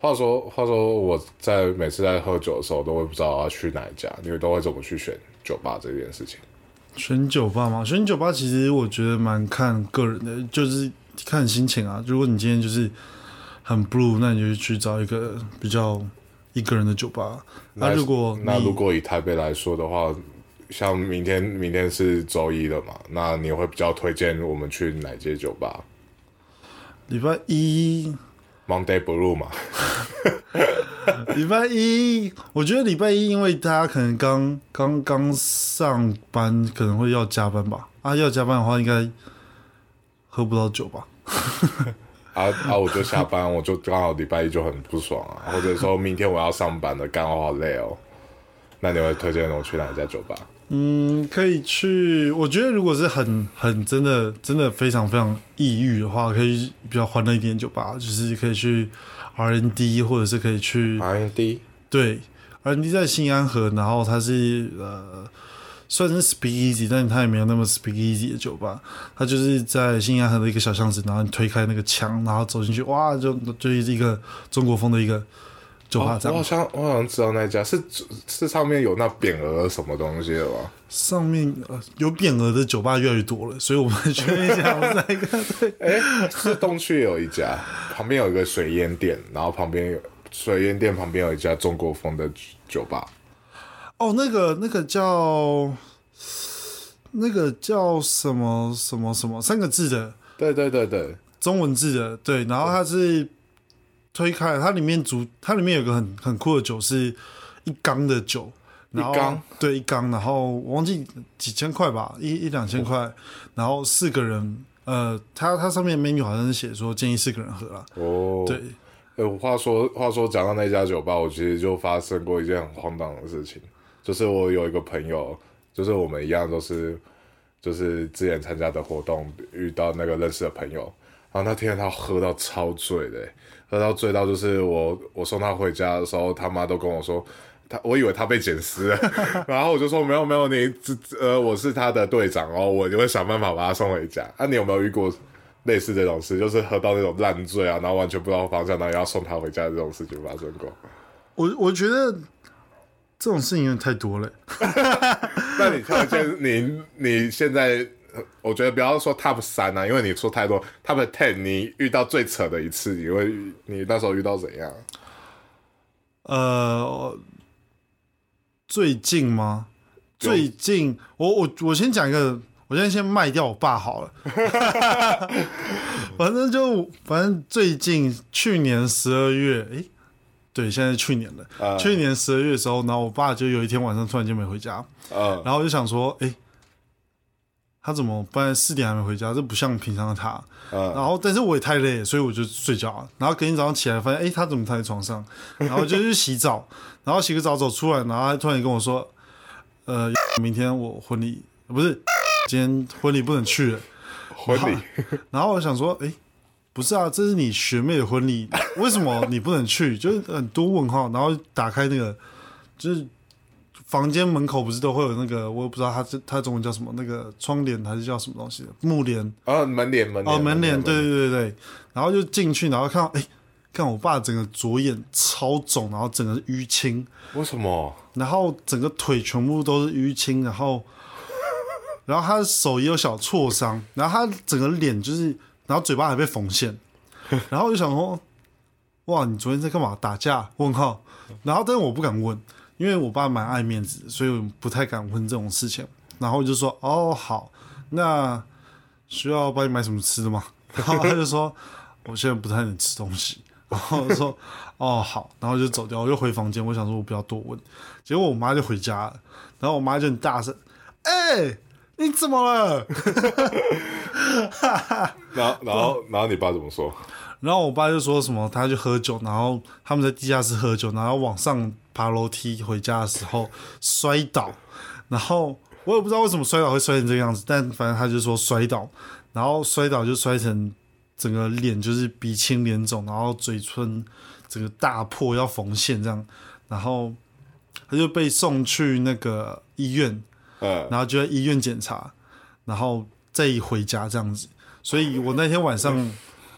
话说，话说我在每次在喝酒的时候，都会不知道要去哪一家，你们都会怎么去选酒吧这件事情？选酒吧嘛，选酒吧其实我觉得蛮看个人的，就是看心情啊。如果你今天就是很 blue，那你就去找一个比较一个人的酒吧。那如果那如果以台北来说的话，像明天明天是周一了嘛，那你会比较推荐我们去哪间酒吧礼拜一，？Monday Blue 嘛，礼拜一，我觉得礼拜一，因为大家可能刚刚刚上班，可能会要加班吧。啊，要加班的话，应该喝不到酒吧。啊啊！我就下班，我就刚好礼拜一就很不爽啊，或者说明天我要上班了，干我好累哦。那你会推荐我去哪一家酒吧？嗯，可以去。我觉得如果是很很真的真的非常非常抑郁的话，可以比较欢乐一点酒吧，就是可以去 R N D，或者是可以去 R N D 对，R N D 在新安河，然后它是呃算是 Speak Easy，但它也没有那么 Speak Easy 的酒吧，它就是在新安河的一个小巷子，然后你推开那个墙，然后走进去，哇，就就是一个中国风的一个酒吧这样。哦我好像我好像知道那家是是上面有那匾额什么东西的吧？上面呃有匾额的酒吧越来越多了，所以我们确认一下，我们在一个对。哎，是东区有一家，旁边有一个水烟店，然后旁边有水烟店旁边有一家中国风的酒吧。哦，那个那个叫那个叫什么什么什么三个字的对对对对，中文字的，对，然后它是推开了，它里面主它里面有个很很酷的酒，是一缸的酒，然后一缸？对一缸，然后我忘记几千块吧，一一两千块，然后四个人，呃，它它上面 menu 好像是写说建议四个人喝啦，哦，对，呃，话说话说，讲到那家酒吧，我其实就发生过一件很荒唐的事情，就是我有一个朋友，就是我们一样都是，就是之前参加的活动遇到那个认识的朋友，然后那天他喝到超醉的，喝到醉到就是我我送他回家的时候，他妈都跟我说。他我以为他被捡尸了，然后我就说没有没有，你这呃我是他的队长哦，我就会想办法把他送回家。啊，你有没有遇过类似这种事，就是喝到那种烂醉啊，然后完全不知道方向，然后要送他回家的这种事情发生过？我我觉得这种事情有点太多了。那你挑荐你你现在，呃我觉得不要说 top 三啊，因为你说太多 top ten，你遇到最扯的一次，你会你那时候遇到怎样？呃，最近吗？最近，我我我先讲一个，我现在先卖掉我爸好了。反正就反正最近去年十二月，诶、对，现在是去年了。呃去年十二月的时候，然后我爸就有一天晚上突然间没回家，呃，然后我就想说，诶、他怎么半夜四点还没回家？这不像平常的他。呃然后，但是我也太累了，所以我就睡觉了。然后隔天早上起来，发现哎，诶他怎么躺在床上？然后就去洗澡，然后洗个澡走出来，然后他突然跟我说：“呃，明天我婚礼不是，今天婚礼不能去了。婚礼，”然后我想说：“哎，不是啊，这是你学妹的婚礼，为什么你不能去？” 就是很多问号。然后打开那个，就是房间门口不是都会有那个，我也不知道它这它中文叫什么，那个窗帘还是叫什么东西的木帘。啊，门帘门帘哦，门帘，对对对对，然后就进去，然后看到，哎，看我爸整个左眼超肿，然后整个淤青，为什么？然后整个腿全部都是淤青，然后，然后他的手也有小挫伤，然后他整个脸就是，然后嘴巴还被缝线，然后我就想说，哇，你昨天在干嘛？打架？问号。然后，但是我不敢问，因为我爸蛮爱面子，所以我不太敢问这种事情。然后我就说，哦，好，那需要帮你买什么吃的吗？然后他就说，我现在不太能吃东西。然后我说，哦，好，然后就走掉，我就回房间。我想说，我不要多问。结果我妈就回家了，然后我妈就很大声，哎、你怎么了？然后然后然后你爸怎么说？然后我爸就说什么，他去喝酒，然后他们在地下室喝酒，然后往上爬楼梯回家的时候摔倒，然后我也不知道为什么摔倒会摔成这个样子，但反正他就说摔倒，然后摔倒就摔成整个脸就是鼻青脸肿，然后嘴唇整个大破要缝线这样，然后他就被送去那个医院，嗯，然后就在医院检查，然后再回家这样子。所以我那天晚上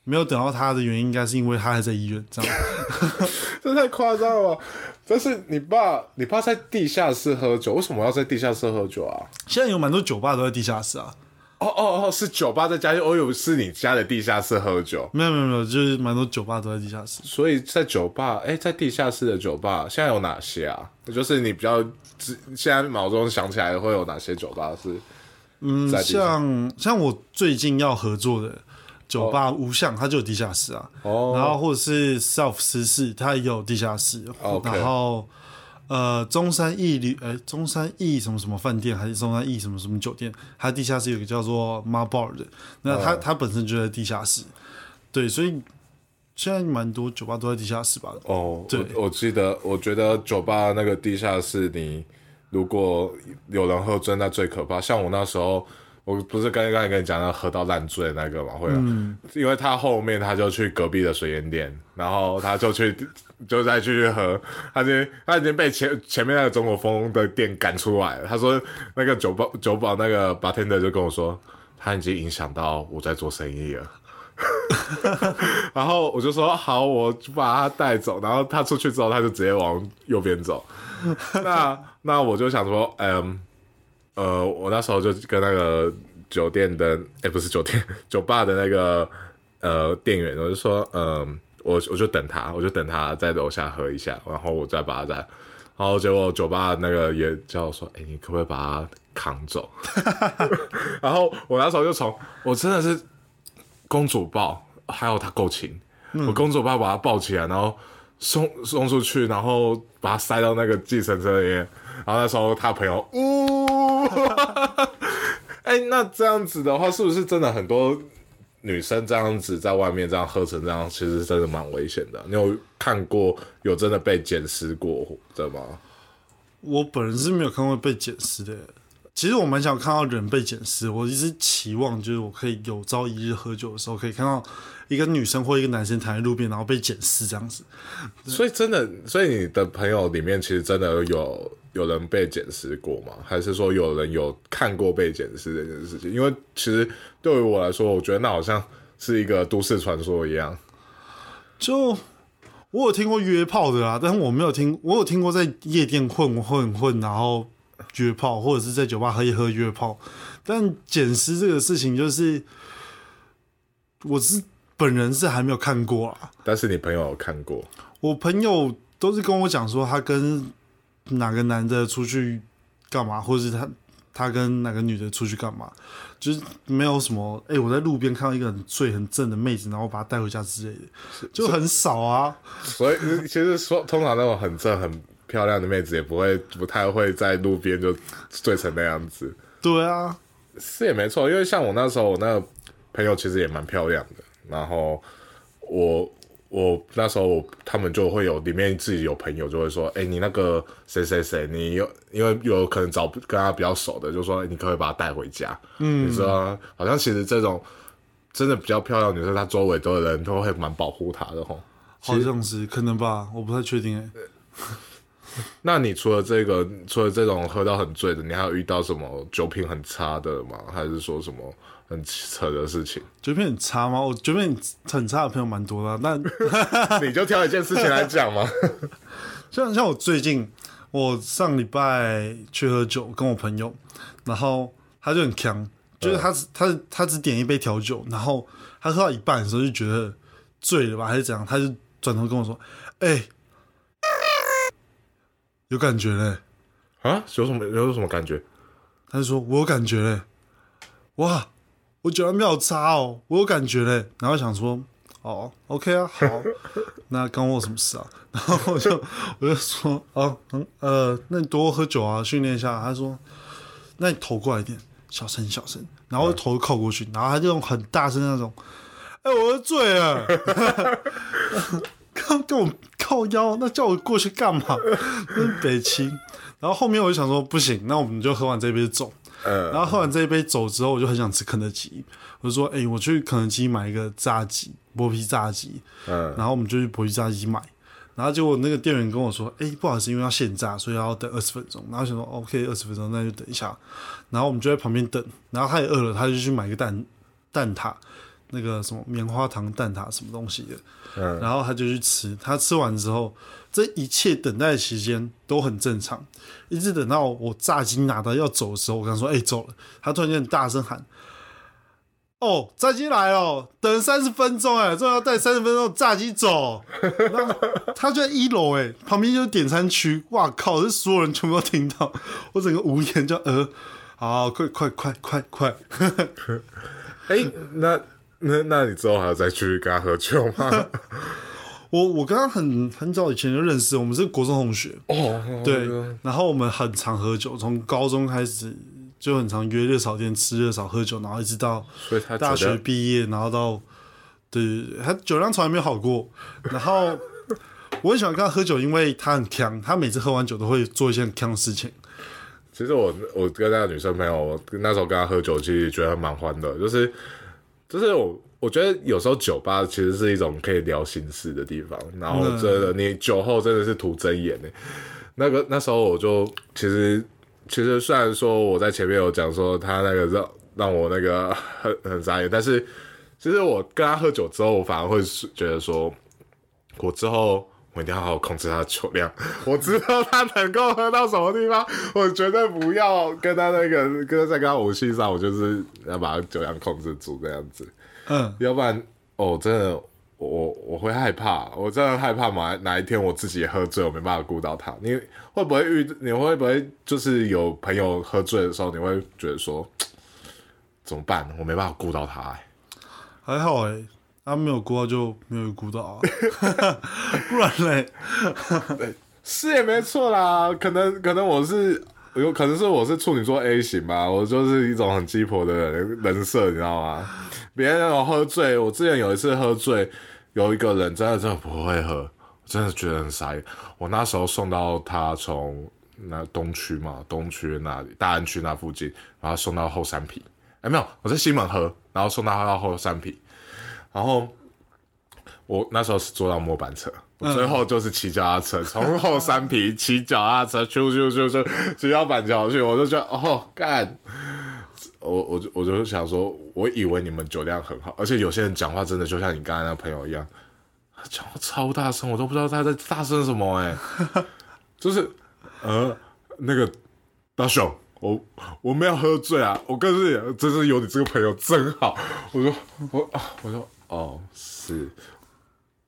没有等到他的原因，应该是因为他还在医院这样。这太夸张了吧。但是你爸，你爸在地下室喝酒，为什么要在地下室喝酒啊？现在有蛮多酒吧都在地下室啊。哦哦哦，是酒吧在家，我以为是你家的地下室喝酒。没有没有没有，就是蛮多酒吧都在地下室。所以在酒吧，哎、在地下室的酒吧现在有哪些啊？就是你比较只现在脑中想起来会有哪些酒吧是？嗯，像像我最近要合作的酒吧无相，它就有地下室啊。哦然后或者是 Self 十四，它也有地下室。然后呃，中山义旅，哎、中山义什么什么饭店，还是中山义什么什么酒店，它地下室有个叫做 Mar Bar 的，那它、它本身就在地下室。对，所以现在蛮多酒吧都在地下室吧。哦，对我我记得，我觉得酒吧那个地下室，你如果有人喝醉，那最可怕。像我那时候，我不是刚刚才跟你讲那喝到烂醉那个嘛，会、因为他后面他就去隔壁的水烟店，然后他就去 就再继续喝，他已经他已经被前前面那个中国风的店赶出来了。他说那个酒保酒保那个 bartender 就跟我说，他已经影响到我在做生意了。然后我就说好，我就把他带走。然后他出去之后，他就直接往右边走。那那我就想说，嗯，呃，我那时候就跟那个酒店的，哎、不是酒店，酒吧的那个呃店员，我就说，嗯，我我就等他，我就等他在楼下喝一下，然后我再把他再，然后结果酒吧那个也叫我说，哎、你可不可以把他扛走？然后我那时候就从，我真的是公主抱，还有他够勤，我公主抱把他抱起来，然后送送出去，然后把他塞到那个计程车里面，然后那时候他朋友，呜，哎、那这样子的话，是不是真的很多女生这样子在外面这样喝成这样，其实真的蛮危险的？你有看过有真的被捡尸过的吗？我本人是没有看过被捡尸的。其实我蛮想看到人被捡尸，我一直期望就是我可以有朝一日喝酒的时候，可以看到一个女生或一个男生躺在路边，然后被捡尸这样子。所以真的，所以你的朋友里面其实真的有有人被捡尸过吗？还是说有人有看过被捡尸这件事情？因为其实对于我来说，我觉得那好像是一个都市传说一样。就我有听过约炮的啦，但是我没有听，我有听过在夜店混混混，然后约炮，或者是在酒吧喝一喝约炮。但捡尸这个事情，就是我是本人是还没有看过啊。但是你朋友有看过，我朋友都是跟我讲说，他跟哪个男的出去干嘛，或者是他他跟哪个女的出去干嘛，就是没有什么。哎、我在路边看到一个很醉很正的妹子，然后把她带回家之类的，就很少啊。所以其实说通常那种很正很漂亮的妹子也不会不太会在路边就醉成那样子。对啊，是也没错，因为像我那时候，我那个朋友其实也蛮漂亮的，然后我我那时候我他们就会有里面自己有朋友就会说，哎、你那个谁谁谁，你有因为有可能找跟他比较熟的，就说、哎你可不可以把他带回家？嗯，你说好像其实这种真的比较漂亮女生，她周围都有人都会蛮保护她的吼。好像是可能吧，我不太确定哎、那你除了这个，除了这种喝到很醉的，你还有遇到什么酒品很差的吗？还是说什么很扯的事情？酒品很差吗？我酒品很差的朋友蛮多的啊，但 你就挑一件事情来讲嘛。像像我最近，我上礼拜去喝酒，跟我朋友，然后他就很强，就是他只他他只点一杯调酒，然后他喝到一半的时候就觉得醉了吧，还是怎样，他就转头跟我说：“哎、有感觉嘞。啊，有什么有什么感觉？”他就说：“我有感觉嘞，哇，我酒量比较差哦，我有感觉嘞。”然后想说：“哦，OK 啊，好，那关我什么事啊？”然后我就我就说：“哦，嗯呃，那你多喝酒啊，训练一下。”他说：“那你头过来一点，小声小声。”然后头靠过去，然后他就用很大声那种：“哎、我喝醉了。”跟 跟我靠腰，那叫我过去干嘛？北青。然后后面我就想说，不行，那我们就喝完这一杯走。呃，然后喝完这一杯走之后，我就很想吃肯德基，我就说：“哎、我去肯德基买一个炸鸡，薄皮炸鸡。”嗯，然后我们就去薄皮炸鸡买。然后结果那个店员跟我说：“哎、不好意思，因为要现炸，所以要等二十分钟。”然后想说：“OK，二十分钟，那就等一下。”然后我们就在旁边等。然后他也饿了，他就去买一个蛋蛋挞。那个什么棉花糖蛋挞什么东西的，嗯，然后他就去吃，他吃完之后，这一切等待期间都很正常，一直等到我炸鸡拿到要走的时候，我跟他说：“哎、走了。”他突然间很大声喊：“哦，炸鸡来了，等三十分钟哎，终于要带三十分钟炸鸡走。” 他就在一楼哎，旁边就是点餐区，哇靠，这所有人全部都听到，我整个无言就呃，好，快快快快快，哎、那 那那你之后还要再去跟他喝酒吗？我我跟他很很早以前就认识，我们是国中同学。哦，对，然后我们很常喝酒，从高中开始就很常约热炒店吃热炒喝酒，然后一直到大学毕业，然后到对对对，他酒量从来没有好过。然后 我很喜欢跟他喝酒，因为他很强，他每次喝完酒都会做一些很强的事情。其实我我跟那个女生朋友，我那时候跟他喝酒，其实觉得蛮欢的，就是就是我我觉得有时候酒吧其实是一种可以聊心事的地方，然后真的你酒后真的是吐真言呢。那个那时候我就其实其实虽然说我在前面有讲说他那个让让我那个很很傻眼，但是其实我跟他喝酒之后，我反而会觉得说，我之后我一定要好好控制他的酒量。我知道他能够喝到什么地方，我绝对不要跟他那个跟在跟他武器上，我就是要把他酒量控制住这样子，嗯，要不然哦，真的。我我会害怕，我真的害怕哪哪一天我自己也喝醉，我没办法顾到他。你会不会遇？你会不会就是有朋友喝醉的时候，你会觉得说怎么办？我没办法顾到他、欸。还好哎、他没有顾到就没有顾到啊，不然嘞，是也没错啦，可能可能我是有可能是我是处女座 A 型吧，我就是一种很鸡婆的人人设，你知道吗？别人那种喝醉，我之前有一次喝醉，有一个人真的真的不会喝，我真的觉得很傻眼。我那时候送到他从那东区嘛，东区那里大安区那附近，然后送到后山皮，哎没有，我在西门喝，然后送到他到后山皮，然后我那时候是坐到末班车，我最后就是骑脚踏车从后山皮骑脚踏车，咻咻咻咻骑到板桥去，我就觉得哦干，我我就我就想说，我以为你们酒量很好，而且有些人讲话真的就像你刚才那朋友一样，他讲话超大声，我都不知道他在大声什么哎、就是呃那个大雄。我我没有喝醉啊！我更是真是有你这个朋友真好。我说我啊我说哦是，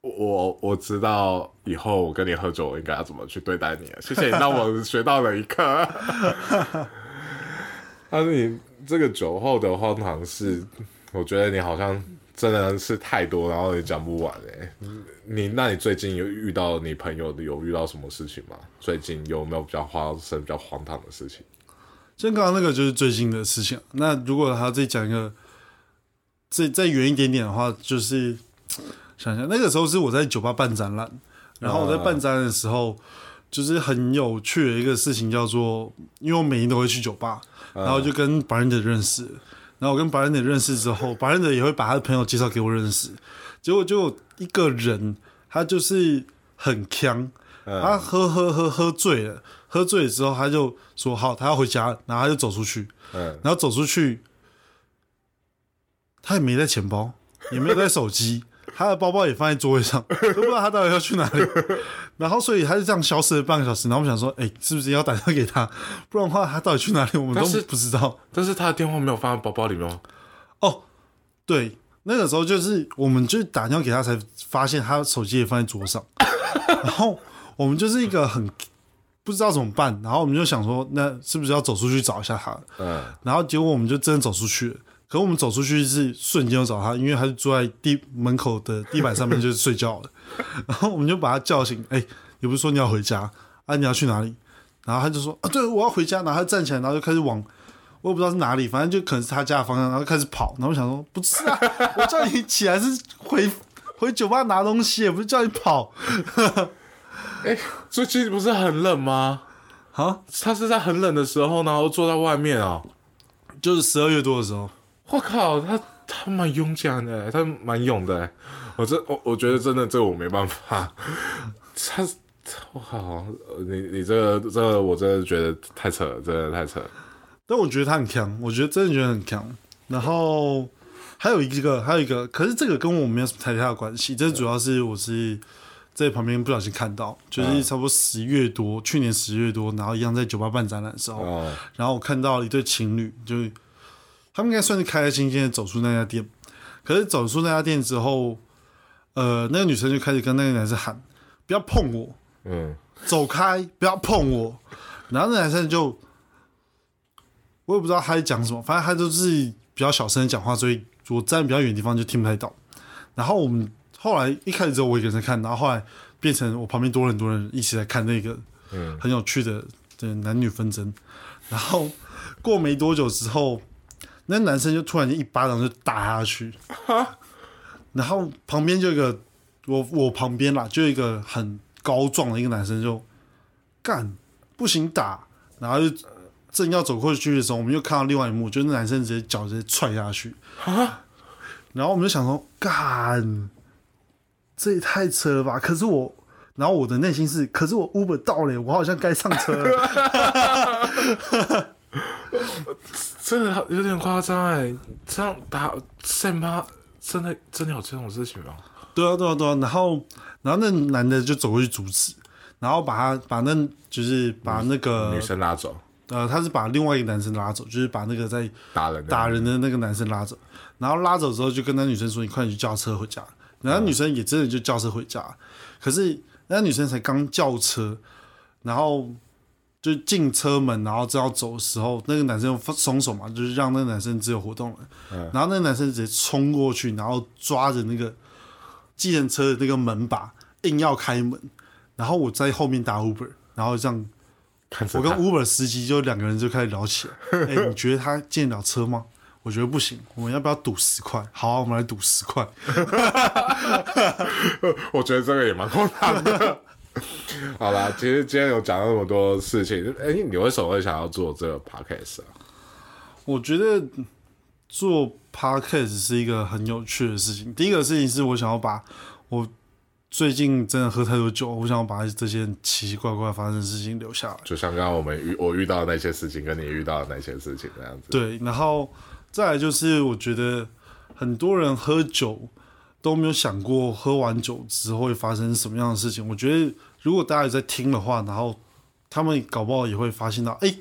我我知道以后我跟你喝酒，我应该要怎么去对待你。谢谢你让我学到了一课。但是你这个酒后的荒唐事，我觉得你好像真的是太多，然后也讲不完哎、你那你最近有遇到你朋友有遇到什么事情吗？最近有没有比较发生比较荒唐的事情？像刚刚那个就是最近的事情。那如果还要再讲一个，再再远一点点的话，就是想想那个时候是我在酒吧办展览，然后我在办展览的时候，就是很有趣的一个事情，叫做因为我每年都会去酒吧，然后就跟白人的认识，然后我跟白人的认识之后，白人的也会把他的朋友介绍给我认识，结果就一个人，他就是很强，他喝喝喝喝醉了，喝醉了之后他就说好，他要回家，然后他就走出去，嗯，然后走出去，他也没带钱包，也没有带手机，他的包包也放在座位上，都不知道他到底要去哪里。然后，所以他就这样消失了半个小时。然后我们想说，哎、是不是要打电话给他？不然的话，他到底去哪里，我们都不知道。但是他的电话没有放在包包里面吗？哦，对，那个时候就是我们就打电话给他，才发现他手机也放在桌上。然后我们就是一个很不知道怎么办，然后我们就想说，那是不是要走出去找一下他？嗯，然后结果我们就真的走出去了。可我们走出去是瞬间就找他，因为他就坐在地门口的地板上面就是睡觉了。然后我们就把他叫醒，哎、也不是说你要回家啊？你要去哪里？然后他就说啊，对，我要回家。然后他站起来，然后就开始往我也不知道是哪里，反正就可能是他家的方向，然后开始跑。然后我想说，不是啊，我叫你起来是回回酒吧拿东西，也不是叫你跑 哎最近不是很冷吗？啊。他是在很冷的时候，然后坐在外面哦。就是十二月多的时候，我靠，他他蛮勇敢的，他蛮勇的。我这我我觉得真的这个我没办法。他我靠，你你这个这个我真的觉得太扯了，真的太扯了。但我觉得他很强，我觉得真的觉得很强。然后还有一个，还有一个，可是这个跟我没有什么太大的关系，这主要是我是在旁边不小心看到，就是差不多十月多，去年十月多，然后一样在酒吧办展览的时候，哦，然后我看到一对情侣，就是他们应该算是开开心心的走出那家店，可是走出那家店之后，呃，那个女生就开始跟那个男生喊：“不要碰我，嗯，走开，不要碰我。”然后那男生就，我也不知道他在讲什么，反正他就是比较小声的讲话，所以我站比较远的地方就听不太到。然后我们后来一开始只有我一个人在看，然后后来变成我旁边多了很多人一起来看那个嗯很有趣的的男女纷争。然后过没多久之后，那男生就突然间一巴掌就打下去，然后旁边就一个我我旁边啦，就一个很高壮的一个男生就干不行打，然后就正要走过去的时候，我们又看到另外一幕，就那男生直接脚直接踹下去，然后我们就想说干，这也太扯了吧！可是我。然后我的内心是，可是我 Uber 到了，我好像该上车了。这个有点夸张哎，这样打现吗？真的真的有这种事情吗？对啊，对啊，对啊。然后，然后那男的就走过去阻止，然后把他把那就是把那个女生拉走，呃，他是把另外一个男生拉走，就是把那个在打人的打人的那个男生拉走，然后拉走之后就跟那女生说：“你快点去叫车回家。”然后女生也真的就叫车回家，可是那女生才刚叫车，然后就进车门，然后正要走的时候，那个男生放松手嘛，就是让那个男生自由活动了。然后那个男生直接冲过去，然后抓着那个计程车的那个门把，硬要开门。然后我在后面打 Uber，然后这样我跟 Uber 司机就两个人就开始聊起来。哎、你觉得他进得了车吗？我觉得不行，我们要不要赌十块？好、啊，我们来赌十块。我觉得这个也蛮荒唐的。好啦，其实今天有讲那么多事情，哎、你为什么会想要做这个 podcast 啊？我觉得做 podcast 是一个很有趣的事情。第一个事情是我想要把我最近真的喝太多酒，我想要把这些奇奇怪怪发生的事情留下来。就像刚刚我们遇我遇到的那些事情，跟你遇到的那些事情那样子。对，然后再来就是我觉得很多人喝酒都没有想过喝完酒之后会发生什么样的事情。我觉得如果大家有在听的话，然后他们搞不好也会发现到，哎、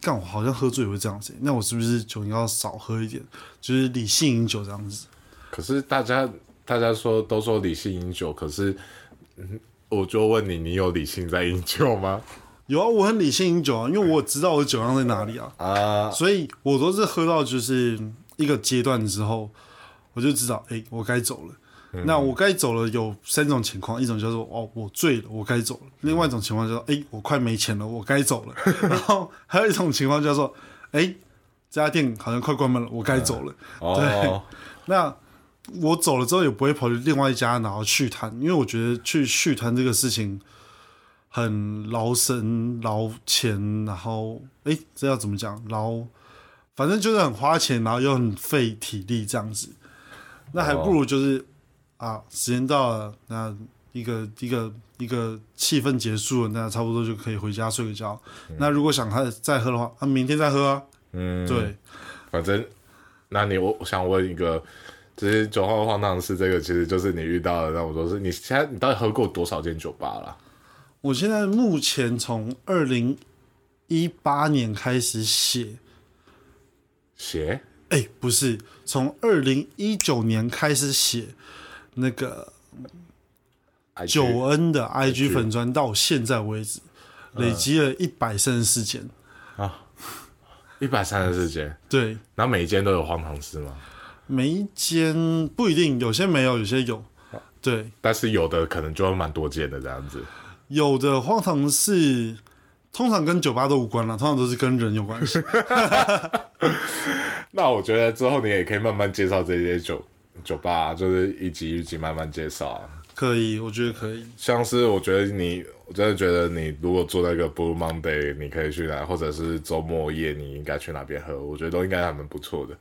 干我好像喝醉也会这样子，那我是不是酒应该要少喝一点，就是理性饮酒这样子？可是大家大家说都说理性饮酒，可是，嗯，我就问你，你有理性在饮酒吗？有啊，我很理性饮酒啊，因为我知道我的酒量在哪里啊，啊，所以我都是喝到就是一个阶段之后，我就知道，哎、我该走了。那我该走了有三种情况，一种叫做哦我醉了，我该走了；另外一种情况叫做哎、我快没钱了，我该走了。然后还有一种情况叫做哎、这家店好像快关门了，我该走了。哦，那我走了之后也不会跑去另外一家然后续摊，因为我觉得去续摊这个事情很劳神劳钱，然后哎，这要怎么讲？劳，反正就是很花钱，然后又很费体力这样子。那还不如就是、啊，时间到了，那一个一个一个气氛结束了，那差不多就可以回家睡个觉。那如果想喝再喝的话，啊，明天再喝啊。嗯，对，反正，那你我我想问一个，其实酒后荒唐事，这个其实就是你遇到的那么多事。你现在你到底喝过多少间酒吧了？我现在目前从二零一八年开始写，写？哎、不是，从二零一九年开始写那个九恩的 IG 粉砖，到现在为止累积了一百三十四件。一百三十四间，对，然后每一间都有荒唐事吗？每一间不一定，有些没有，有些有。对，但是有的可能就会蛮多间的这样子。有的荒唐事通常跟酒吧都无关了，通常都是跟人有关系。那我觉得之后你也可以慢慢介绍这些酒酒吧，就是一集一集慢慢介绍啊。可以，我觉得可以。像是我觉得你，我真的觉得你如果做那个 Blue Monday，你可以去哪，或者是周末夜你应该去哪边喝，我觉得都应该还蛮不错的。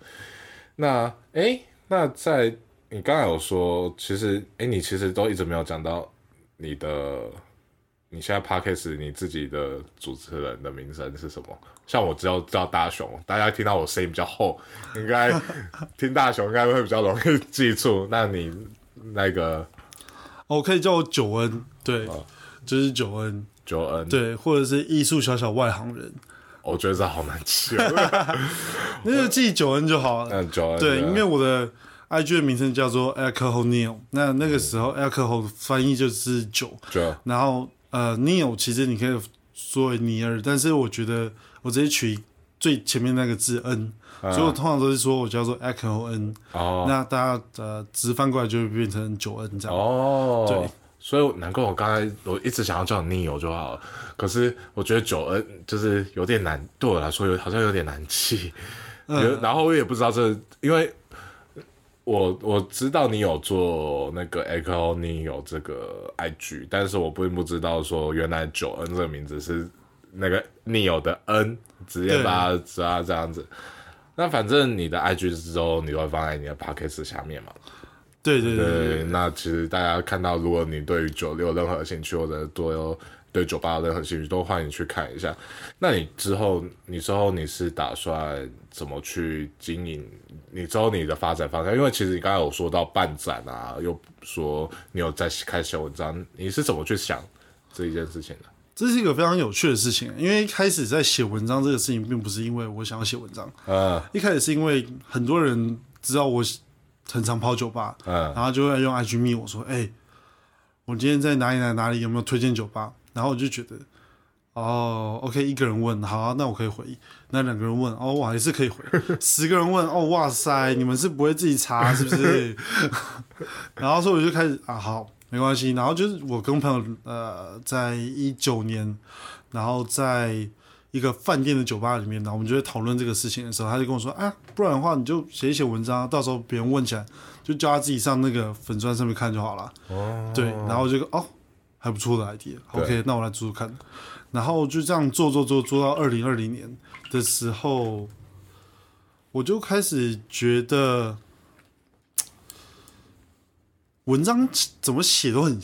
那诶，那在你刚才有说，其实诶，你其实都一直没有讲到你的你现在 podcast 你自己的主持人的名声是什么？像我只要叫大雄，大家听到我声音比较厚，应该 听大雄应该会比较容易记住。那你那个哦，可以叫我九恩，对，哦就是九恩，九恩，对，或者是艺术小小外行人，我觉得这好难记哦。那就记九恩就好了。嗯，九恩对，因为我的 IG 的名称叫做 Alcohol Neil，那那个时候 Alcohol 翻译就是酒，就然后呃 Neil 其实你可以说为尼尔，但是我觉得我直接取最前面那个字 N，、所以我通常都是说我叫做 Alcohol N，、哦那大家呃直翻过来就会变成九 N 这样。哦，对，所以难怪我刚才我一直想要叫你 Neo 就好了，可是我觉得九 N 就是有点难，对我来说有好像有点难记。嗯然后我也不知道这，因为我我知道你有做那个 Echo 你有这个 IG，但是我并不知道说原来九 N 这个名字是那个 Neo 的 N，直接把它抓这样子。那反正你的 IG 之后，你都会放在你的 Podcast 下面嘛？对对对那其实大家看到，如果你对于九有任何兴趣，或者对对酒吧有任何兴趣，都欢迎去看一下。那你之后，你之后你是打算怎么去经营？你之后你的发展方向？因为其实你刚才有说到办展啊，又说你有在开始写文章，你是怎么去想这一件事情的？这是一个非常有趣的事情，因为一开始在写文章这个事情，并不是因为我想要写文章，嗯一开始是因为很多人知道我很常跑酒吧，嗯然后就会用 IG 密我说：“哎、我今天在哪里哪里哪里有没有推荐酒吧？”然后我就觉得，哦，OK，一个人问，好、啊，那我可以回；那两个人问，哦，哇，也是可以回；十个人问，哦，哇塞，你们是不会自己查是不是？然后所以我就开始啊，好，没关系。然后就是我跟朋友呃，在一九年，然后在一个饭店的酒吧里面，然后我们就在讨论这个事情的时候，他就跟我说：“啊，不然的话你就写一写文章，到时候别人问起来，就叫他自己上那个粉砖上面看就好了。”哦，对，然后我就哦，还不错的 idea。对 OK，那我来做做看。然后就这样做做做做到二零二零年的时候，我就开始觉得 文章怎么写都很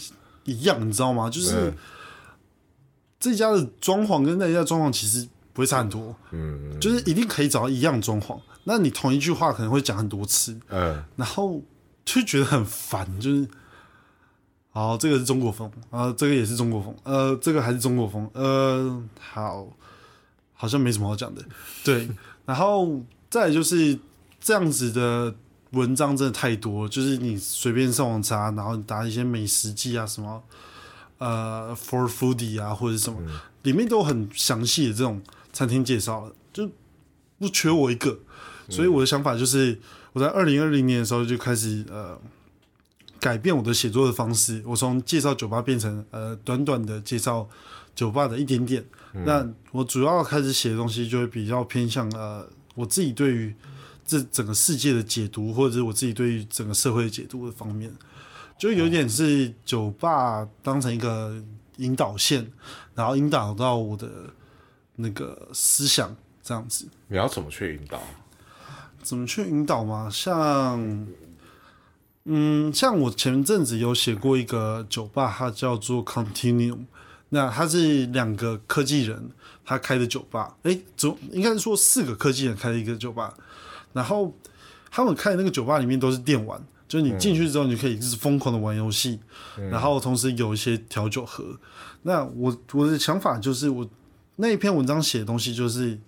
一样，你知道吗？就是嗯这家的装潢跟那家的装潢其实不会差很多，嗯就是一定可以找到一样装潢。那你同一句话可能会讲很多次，嗯然后就觉得很烦，就是，好，这个是中国风，啊，这个也是中国风，呃，这个还是中国风，呃，好，好像没什么好讲的，对，然后再来就是这样子的文章真的太多，就是你随便上网查，然后你打一些美食记啊什么，呃，for foodie 啊或者什么，里面都有很详细的这种餐厅介绍了，就不缺我一个。所以我的想法就是，我在二零二零年的时候就开始呃改变我的写作的方式，我从介绍酒吧变成呃短短的介绍酒吧的一点点。那我主要开始写的东西就会比较偏向呃我自己对于这整个世界的解读，或者是我自己对于整个社会的解读的方面，就有点是酒吧当成一个引导线，然后引导到我的那个思想这样子。你要怎么去引导？怎么去引导嘛？像，嗯，像我前阵子有写过一个酒吧，它叫做 Continuum，那它是两个科技人他开的酒吧，诶，总应该是说四个科技人开的一个酒吧，然后他们开的那个酒吧里面都是电玩，就是你进去之后，你就可以一直疯狂的玩游戏，然后同时有一些调酒盒。那我我的想法就是，我那一篇文章写的东西就是。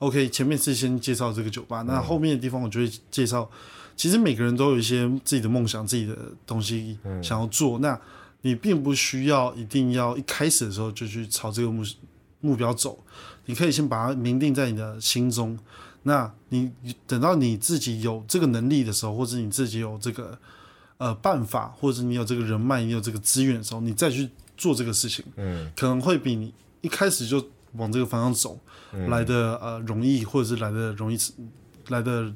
OK，前面是先介绍这个酒吧，那后面的地方我就会介绍，其实每个人都有一些自己的梦想、自己的东西想要做。那你并不需要一定要一开始的时候就去朝这个目目标走，你可以先把它明定在你的心中。那你等到你自己有这个能力的时候，或者你自己有这个呃办法，或者你有这个人脉、你有这个资源的时候，你再去做这个事情，嗯可能会比你一开始就往这个方向走。来的呃容易，或者是来的容易，来的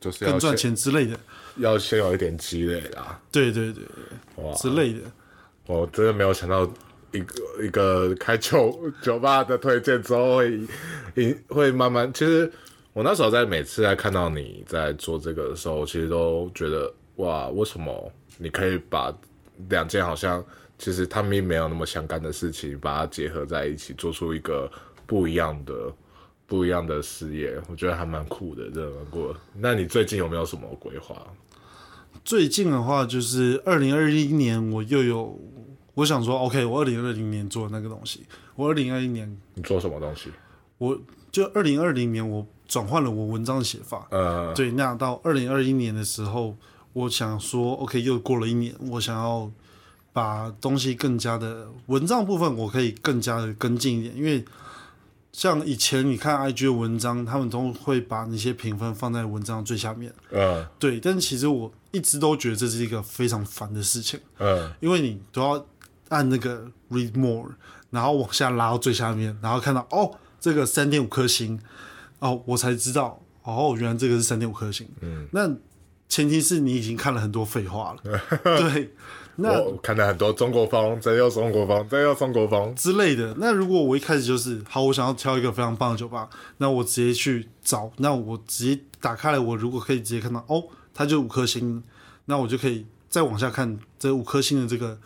就是要更赚钱之类的，要先有一点积累啦。对对对哇，之类的。我真的没有想到一个一个开酒酒吧的推荐之后会引会慢慢，其实我那时候在每次在看到你在做这个的时候，其实都觉得哇，为什么你可以把两件好像其实他们没有那么相干的事情，把它结合在一起，做出一个不一样的、不一样的事业，我觉得还蛮酷的，真的蛮酷的。那你最近有没有什么规划？最近的话，就是二零二一年，我又有我想说，OK，我二零二零年做的那个东西，我二零二一年你做什么东西？我就二零二零年我转换了我文章的写法，呃，对，那到二零二一年的时候，我想说，OK，又过了一年，我想要把东西更加的文章部分，我可以更加的跟进一点，因为像以前你看 IG 的文章，他们都会把那些评分放在文章最下面，嗯对，但其实我一直都觉得这是一个非常烦的事情，嗯，因为你都要按那个 read more，然后往下拉到最下面，然后看到哦，这个三点五颗星，哦，我才知道哦，原来这个是三点五颗星。嗯，那前提是你已经看了很多废话了，对，那我看了很多中国风，这又中国风，这又中国风，之类的。那如果我一开始就是好，我想要挑一个非常棒的酒吧，那我直接去找，那我直接打开来，我如果可以直接看到哦，它就五颗星，那我就可以再往下看这五颗星的这个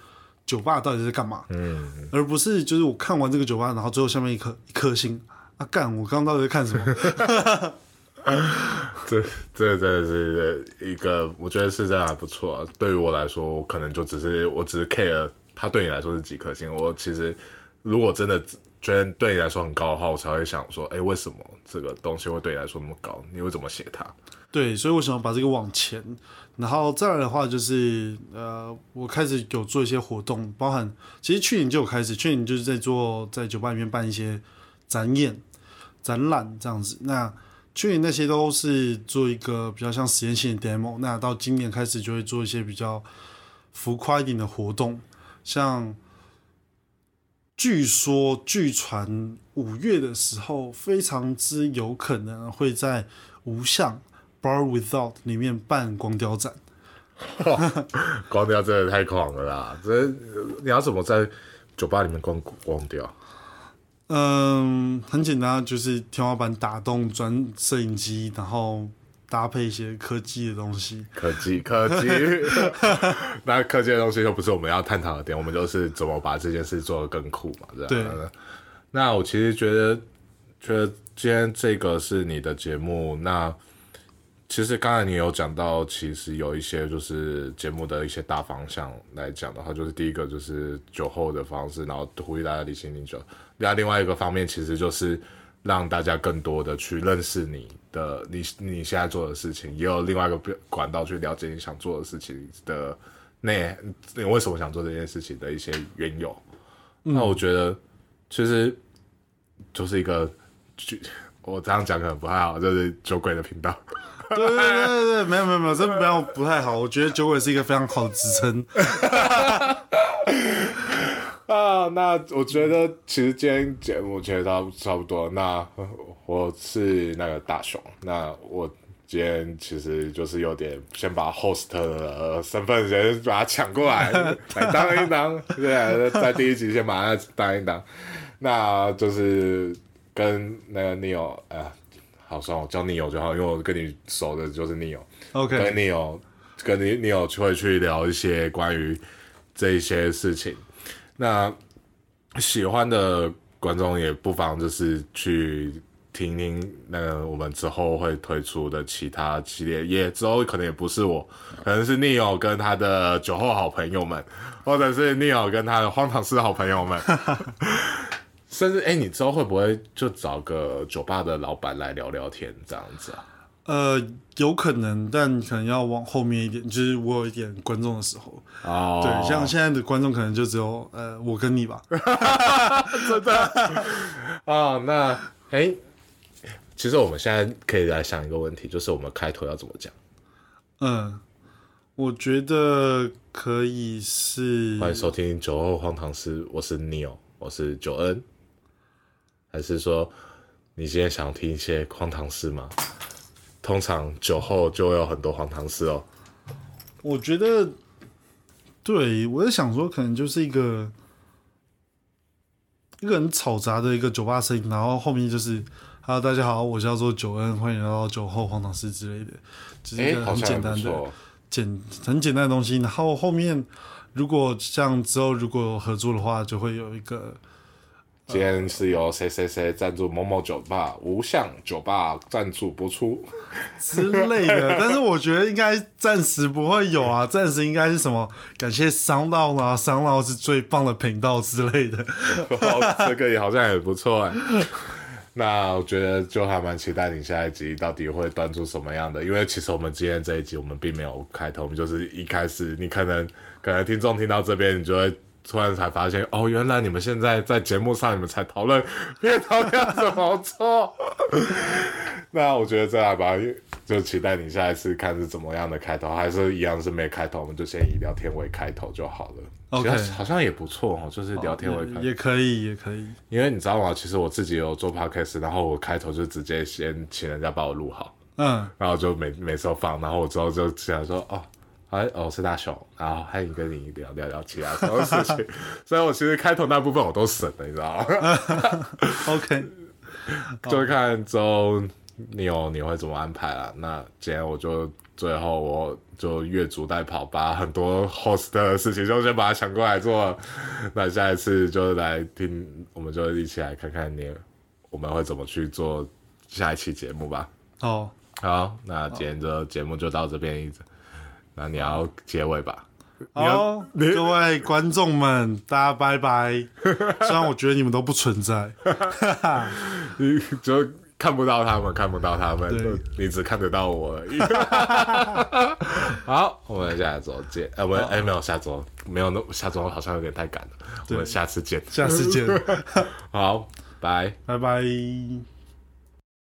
酒吧到底是干嘛，嗯，而不是就是我看完这个酒吧，然后最后下面一颗一颗星。啊，干，我刚刚到底在看什么？这这真的是一个，我觉得是真的还不错、啊。对于我来说，我可能就只是我只是 care 它对你来说是几颗星。我其实如果真的觉得对你来说很高的话，我才会想说，哎，为什么这个东西会对你来说那么高？你会怎么写它？对，所以我想要把这个往前，然后再来的话就是呃，我开始有做一些活动，包含其实去年就有开始，去年就是在做在酒吧里面办一些展演、展览这样子。那去年那些都是做一个比较像实验性的 demo，那到今年开始就会做一些比较浮夸一点的活动，像据说据传五月的时候，非常之有可能会在无相 Bar Without 里面办光雕展。光雕真的太狂了啦！这你要怎么在酒吧里面光光雕？嗯，很简单，就是天花板打洞转摄影机，然后搭配一些科技的东西。科技，科技，那科技的东西就不是我们要探讨的点，我们就是怎么把这件事做得更酷嘛，这样。对那我其实觉得，觉得今天这个是你的节目，那其实刚才你有讲到，其实有一些就是节目的一些大方向来讲的话，就是第一个就是酒后的方式，然后呼吁大家理性饮酒。那另外一个方面，其实就是让大家更多的去认识你的你你现在做的事情，也有另外一个管道去了解你想做的事情的内，你为什么想做这件事情的一些缘由。那我觉得其实就是一个，我这样讲可能不太好，就是酒鬼的频道。对对对对对，没有没有没有，这没有 不太好。我觉得酒鬼是一个非常好的职称。啊，那我觉得其实今天节目其实差差不多。那我是那个大雄，那我今天其实就是有点先把 host 的身份先把它抢过来，来当一当。对，在第一集先把它当一当。那就是跟那个 Neo，呃，好，算了我叫 Neo 就好，因为我跟你熟的就是 Neo。跟 OK，跟 Neo 跟你 Neo 就会去聊一些关于这一些事情。那喜欢的观众也不妨就是去听听那个我们之后会推出的其他系列，也之后可能也不是我，可能是 Neo 跟他的酒后好朋友们，或者是 Neo 跟他的荒唐事好朋友们。甚至哎、你之后会不会就找个酒吧的老板来聊聊天这样子啊？呃，有可能，但可能要往后面一点，就是我有一点观众的时候。哦，对，像现在的观众可能就只有呃我跟你吧。真的啊，那哎、其实我们现在可以来想一个问题，就是我们开头要怎么讲？嗯，我觉得可以是欢迎收听酒后荒唐事，我是 Neil，我是九恩，还是说你今天想听一些荒唐事吗？通常酒后就会有很多荒唐事哦。我觉得，对我在想说，可能就是一个一个很嘈杂的一个酒吧声音，然后后面就是“ Hello，大家好，我叫做九恩，欢迎来到酒后荒唐事”之类的，就是一个很简单的、简很简单的东西。然后后面如果像之后如果有合作的话，就会有一个今天是由谁谁谁赞助某某酒吧无相酒吧赞助播出，之类的，但是我觉得应该暂时不会有啊，暂时应该是什么感谢商道啊，商道是最棒的频道之类的。哦这个也好像也不错哎。那我觉得就还蛮期待你下一集到底会端出什么样的，因为其实我们今天这一集我们并没有开头，我们就是一开始你可能可能听众听到这边，你就会突然才发现哦，原来你们现在在节目上你们才讨论片头要怎么做。那我觉得这样吧，就期待你下一次看是怎么样的开头，还是一样是没开头，我们就先以聊天为开头就好了。OK 好像也不错哦，就是聊天为开头。也可以，也可以。因为你知道吗？其实我自己有做 podcast，然后我开头就直接先请人家把我录好，嗯，然后就每每次都放，然后我之后就想说，哦，哎，哦是大雄，然后欢迎跟你聊聊聊其他什么事情，所以我其实开头那部分我都省了，你知道吗？OK，就看之后你有你会怎么安排了。那今天我就最后我就越俎代庖，把很多 host 的事情就先把它抢过来做。那下一次就来听，我们就一起来看看你我们会怎么去做下一期节目吧。哦，好，那今天的节目就到这边一直，那你要结尾吧？好，各位观众们，大家拜拜。虽然我觉得你们都不存在，你就看不到他们，看不到他们对，你只看得到我而已。好，我们下周见。呃，我们哎、没有下周，没有那下周好像有点太赶了。我们下次见。下次见，好，拜。拜拜。